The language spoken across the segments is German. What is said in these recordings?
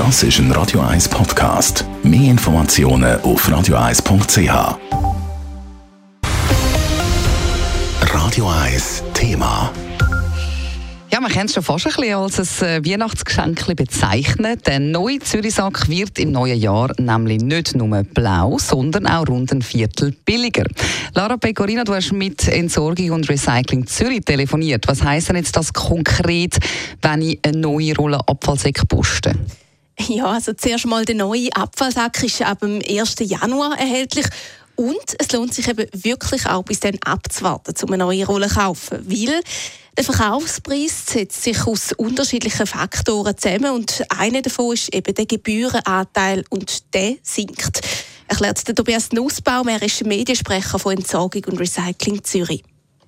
Das ist ein Radio 1 Podcast. Mehr Informationen auf radio1.ch. Radio 1 Thema. Ja, man kann es schon fast ein bisschen als ein äh, Weihnachtsgeschenk bezeichnen. Der neue Zürichsack wird im neuen Jahr nämlich nicht nur blau, sondern auch rund ein Viertel billiger. Lara Pecorino, du hast mit Entsorgung und Recycling Zürich telefoniert. Was heisst denn jetzt das konkret, wenn ich eine neue Rolle Abfallsäcke poste? Ja, also zuerst mal der neue Abfallsack ist ab dem 1. Januar erhältlich. Und es lohnt sich eben wirklich auch bis dann abzuwarten, um eine neue Rolle zu kaufen. Weil der Verkaufspreis setzt sich aus unterschiedlichen Faktoren zusammen und einer davon ist eben der Gebührenanteil und der sinkt. Erklärt der Tobias Nussbaum, er ist Mediensprecher von Entsorgung und Recycling Zürich.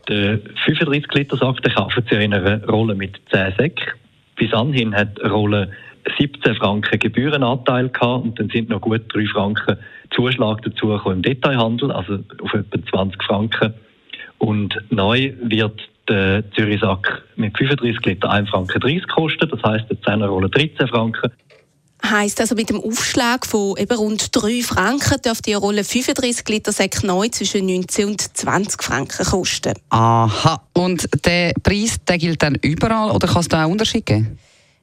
Der 35 Liter Sack den kaufen Sie in einer Rolle mit 10 Säcken. Bis anhin hat eine Rolle 17 Franken Gebührenanteil gehabt und dann sind noch gut 3 Franken Zuschlag dazu im Detailhandel, also auf etwa 20 Franken. Und neu wird der Zürichsack mit 35 Liter 1 Franken 30 kosten, das heisst der 10er Rolle 13 Franken. Heißt also mit dem Aufschlag von eben rund 3 Franken dürfte die Rolle 35 Liter Säck neu zwischen 19 und 20 Franken kosten. Aha, und der Preis der gilt dann überall oder kann es da auch Unterschiede geben?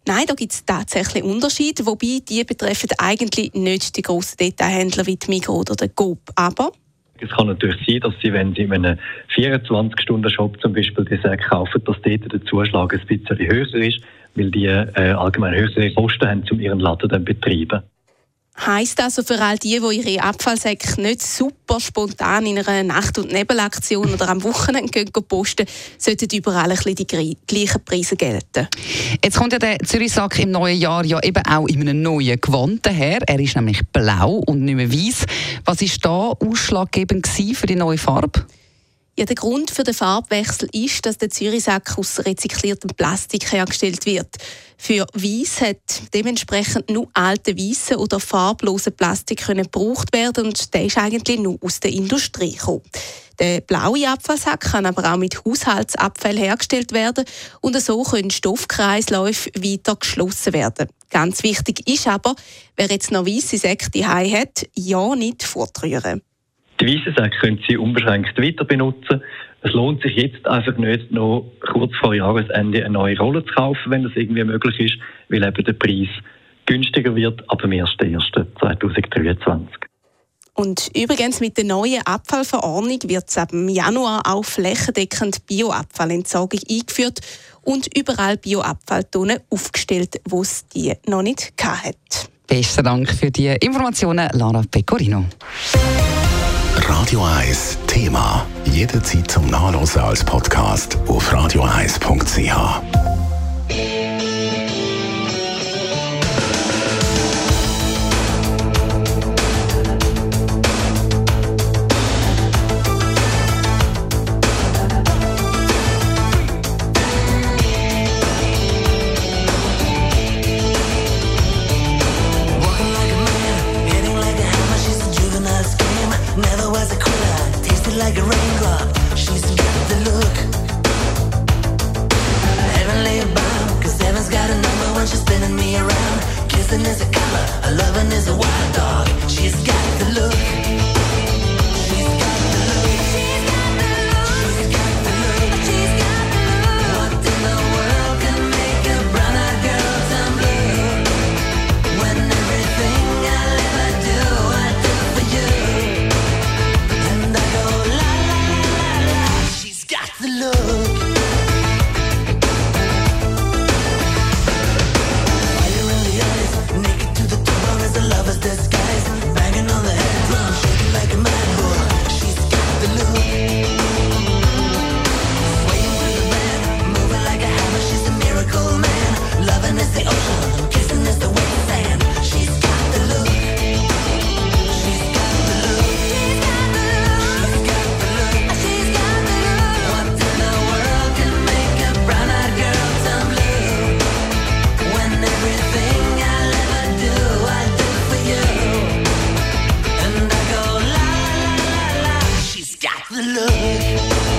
Nein, da gibt es tatsächlich Unterschiede, wobei die betreffen eigentlich nicht die grossen Detailhändler wie die Migros oder der Coop. Aber es kann natürlich sein, dass Sie, wenn Sie in einem 24-Stunden-Shop zum Beispiel die Säcke kaufen, dass dort der Zuschlag ein bisschen höher ist, weil die äh, allgemein höhere Kosten haben, um ihren Laden dann betreiben. Heißt also für all die, die ihre Abfallsäcke nicht super spontan in einer Nacht- und Nebelaktion oder am Wochenende gehen posten, sollten überall ein bisschen die gleichen Preise gelten. Jetzt kommt ja der Zürichsack im neuen Jahr ja eben auch in einem neuen Gewand her. Er ist nämlich blau und nicht mehr weiß. Was war da ausschlaggebend für die neue Farbe? Ja, der Grund für den Farbwechsel ist, dass der Zürichsack aus rezykliertem Plastik hergestellt wird. Für Weiß hat dementsprechend nur alte weiße oder farblose Plastik können gebraucht werden und der ist eigentlich nur aus der Industrie gekommen. Der blaue Abfallsack kann aber auch mit Haushaltsabfall hergestellt werden und so können Stoffkreisläufe weiter geschlossen werden. Ganz wichtig ist aber, wer jetzt noch weiße Säcke hat, ja nicht fortrühren. Die weißen Säcke können Sie unbeschränkt weiter benutzen. Es lohnt sich jetzt einfach nicht, noch kurz vor Jahresende eine neue Rolle zu kaufen, wenn das irgendwie möglich ist, weil eben der Preis günstiger wird ab dem 1.1.2023. Und übrigens mit der neuen Abfallverordnung wird ab Januar auch flächendeckend Bioabfallentsorgung eingeführt und überall Bioabfalltonnen aufgestellt, wo es die noch nicht hat. Besten Dank für die Informationen, Lara Pecorino. Radio 1 Thema. Jederzeit zum Nachlesen als Podcast auf radio1.ch. loving is a wild Thank